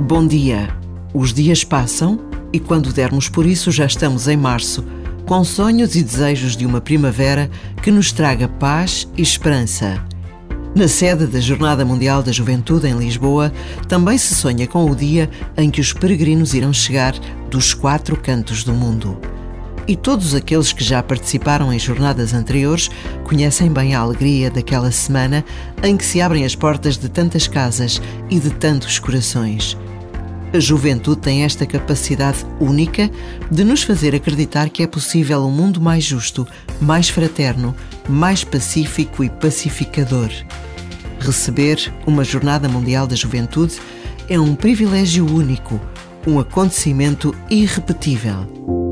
Bom dia. Os dias passam e quando dermos por isso já estamos em março, com sonhos e desejos de uma primavera que nos traga paz e esperança. Na sede da Jornada Mundial da Juventude em Lisboa, também se sonha com o dia em que os peregrinos irão chegar dos quatro cantos do mundo. E todos aqueles que já participaram em jornadas anteriores conhecem bem a alegria daquela semana em que se abrem as portas de tantas casas e de tantos corações. A juventude tem esta capacidade única de nos fazer acreditar que é possível um mundo mais justo, mais fraterno, mais pacífico e pacificador. Receber uma Jornada Mundial da Juventude é um privilégio único, um acontecimento irrepetível.